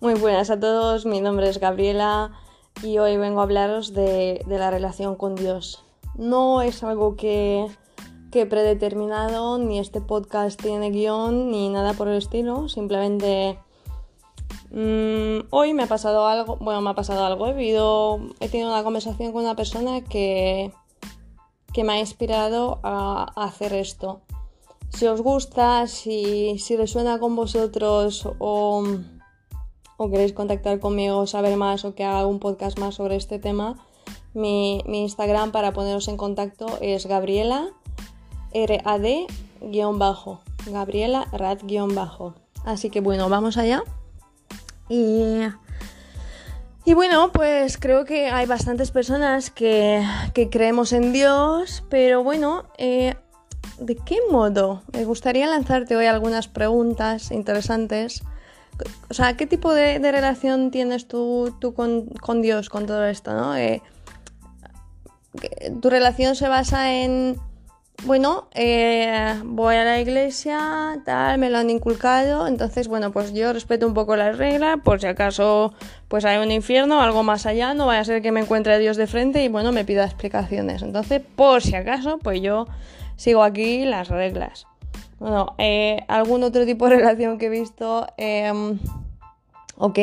Muy buenas a todos, mi nombre es Gabriela y hoy vengo a hablaros de, la relación con Dios. No es algo que, he predeterminado, ni este podcast tiene guion, ni nada por el estilo, simplemente mm, hoy me ha pasado algo, bueno, me ha pasado algo, he, he tenido una conversación con una persona que, que me ha inspirado a, hacer esto. Si os gusta, si, si resuena con vosotros o o queréis contactar conmigo, saber más o que haga un podcast más sobre este tema, mi, Instagram para poneros en contacto es Gabriela RAD-bajo. Gabriela Rad-bajo. Así que bueno, vamos allá. Y, y bueno, pues creo que hay bastantes personas que, creemos en Dios, pero bueno, eh, ¿de qué modo? Me gustaría lanzarte hoy algunas preguntas interesantes o sea, ¿qué tipo de, relación tienes tú, con, Dios, con todo esto, no? Eh, tu relación se basa en, bueno, eh, voy a la iglesia, tal, me lo han inculcado, entonces, bueno, pues yo respeto un poco las reglas, por si acaso, pues hay un infierno, algo más allá, no vaya a ser que me encuentre Dios de frente y, bueno, me pida explicaciones. Entonces, por si acaso, pues yo sigo aquí las reglas. Bueno, eh, algún otro tipo de relación que he visto, eh, ok,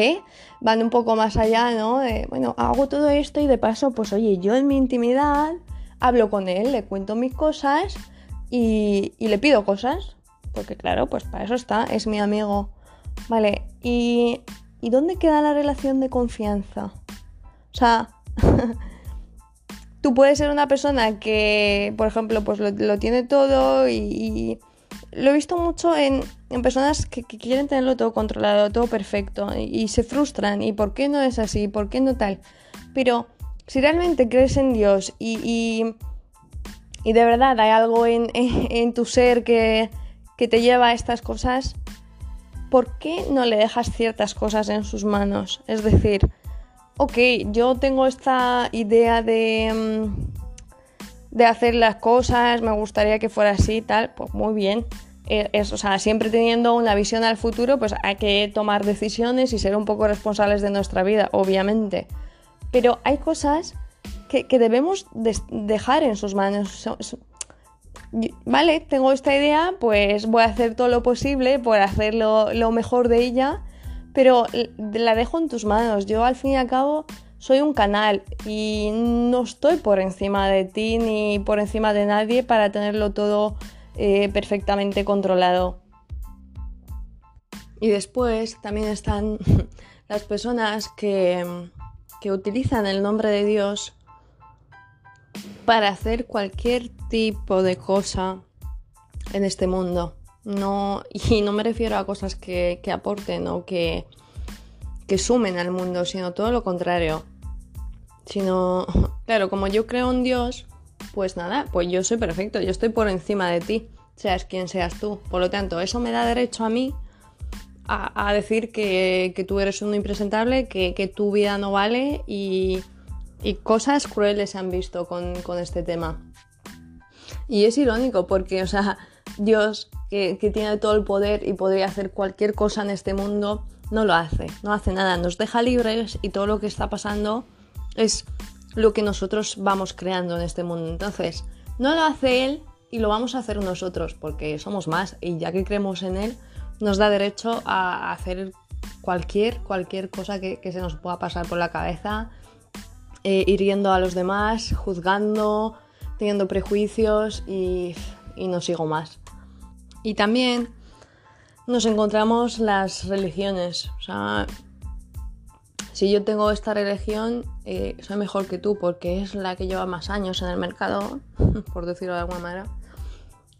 van un poco más allá, ¿no? bueno, hago todo esto y de paso, pues oye, yo en mi intimidad hablo con él, le cuento mis cosas y, le pido cosas, porque claro, pues para eso está, es mi amigo. Vale, ¿y, ¿y dónde queda la relación de confianza? O sea... tú puedes ser una persona que, por ejemplo, pues lo, tiene todo y, lo he visto mucho en, personas que, quieren tenerlo todo controlado, todo perfecto, y, se frustran. ¿Y por qué no es así? ¿Por qué no tal? Pero si realmente crees en Dios y, y, de verdad hay algo en, en, tu ser que, que te lleva a estas cosas, ¿por qué no le dejas ciertas cosas en sus manos? Es decir, ok, yo tengo esta idea de, mm, de hacer las cosas, me gustaría que fuera así, tal, pues muy bien. Eh, es, o sea, siempre teniendo una visión al futuro, pues hay que tomar decisiones y ser un poco responsables de nuestra vida, obviamente. Pero hay cosas que, debemos dejar en sus manos. Vale, tengo esta idea, pues voy a hacer todo lo posible por hacerlo lo mejor de ella, pero la dejo en tus manos. Yo al fin y al cabo soy un canal y no estoy por encima de ti ni por encima de nadie para tenerlo todo eh, perfectamente controlado. Y después también están las personas que, que utilizan el nombre de Dios para hacer cualquier tipo de cosa en este mundo. No, y no me refiero a cosas que, que aporten o que, que, sumen al mundo, sino todo lo contrario. Sino, claro, como yo creo en Dios, pues nada, pues yo soy perfecto, yo estoy por encima de ti, seas quien seas tú. Por lo tanto, eso me da derecho a mí a, decir que, tú eres un impresentable, que, tu vida no vale y, cosas crueles se han visto con, este tema. Y es irónico porque, o sea, Dios, que, que, tiene todo el poder y podría hacer cualquier cosa en este mundo, no lo hace, no hace nada, nos deja libres y todo lo que está pasando es lo que nosotros vamos creando en este mundo. Entonces, no lo hace él y lo vamos a hacer nosotros porque somos más y ya que creemos en él, nos da derecho a hacer cualquier, cualquier cosa que, se nos pueda pasar por la cabeza, eh, hiriendo a los demás, juzgando, teniendo prejuicios y, y no sigo más. Y también nos encontramos las religiones. O sea, si yo tengo esta religión, eh, soy mejor que tú porque es la que lleva más años en el mercado, por decirlo de alguna manera.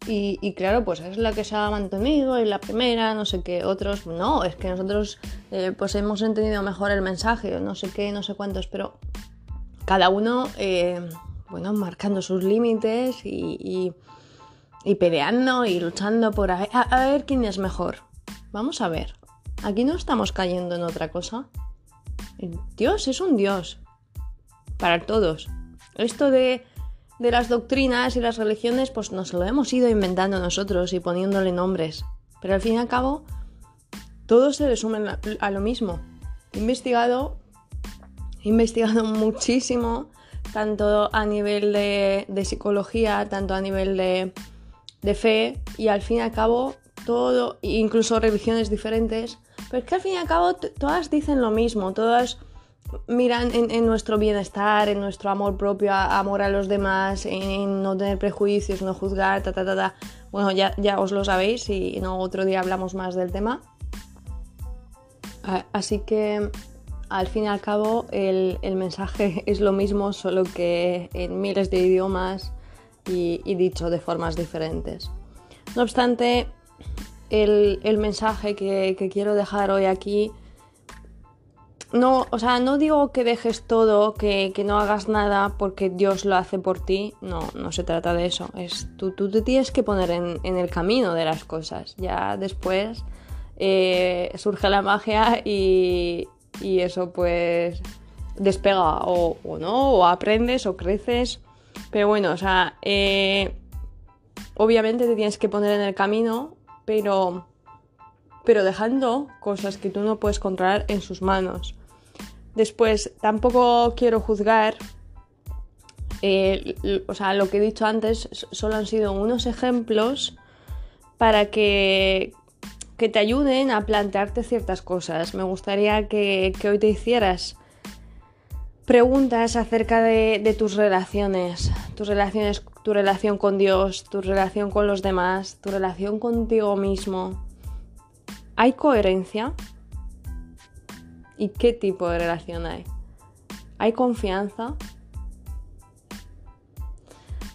Y, claro, pues es la que se ha mantenido y la primera, no sé qué, otros, no, es que nosotros eh, pues hemos entendido mejor el mensaje, no sé qué, no sé cuántos, pero cada uno, eh, bueno, marcando sus límites y, y, peleando y luchando por a ver quién es mejor. Vamos a ver, aquí no estamos cayendo en otra cosa. Dios es un Dios para todos. Esto de, las doctrinas y las religiones, pues nos lo hemos ido inventando nosotros y poniéndole nombres. Pero al fin y al cabo, todo se resume a lo mismo. He investigado, he investigado muchísimo, tanto a nivel de, psicología, tanto a nivel de, de fe, y al fin y al cabo todo, incluso religiones diferentes, pero es que al fin y al cabo todas dicen lo mismo, todas miran en, nuestro bienestar, en nuestro amor propio, amor a los demás, en no tener prejuicios, no juzgar, ta, ta, ta, ta. Bueno, ya, ya os lo sabéis y no otro día hablamos más del tema. Así que al fin y al cabo el, mensaje es lo mismo, solo que en miles de idiomas y, dicho de formas diferentes. No obstante, el, mensaje que, que quiero dejar hoy aquí no, o sea, no digo que dejes todo, que, no hagas nada porque Dios lo hace por ti. No, no se trata de eso. Es tú, tú te tienes que poner en, el camino de las cosas. Ya después eh, surge la magia y, eso pues despega o, no, o aprendes o creces. Pero bueno, o sea, eh, obviamente te tienes que poner en el camino, pero pero dejando cosas que tú no puedes controlar en sus manos. Después, tampoco quiero juzgar, eh, o sea, lo que he dicho antes solo han sido unos ejemplos para que, que te ayuden a plantearte ciertas cosas. Me gustaría que, hoy te hicieras preguntas acerca de, de, tus relaciones, tus relaciones, tu relación con Dios, tu relación con los demás, tu relación contigo mismo. ¿Hay coherencia? ¿Y qué tipo de relación hay? ¿Hay confianza?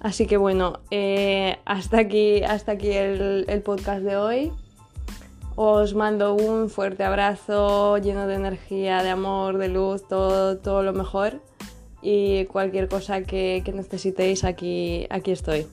Así que bueno, eh, hasta aquí, hasta aquí el, el, podcast de hoy. Os mando un fuerte abrazo lleno de energía, de amor, de luz, todo, todo lo mejor. Y cualquier cosa que, que necesitéis, aquí, aquí estoy.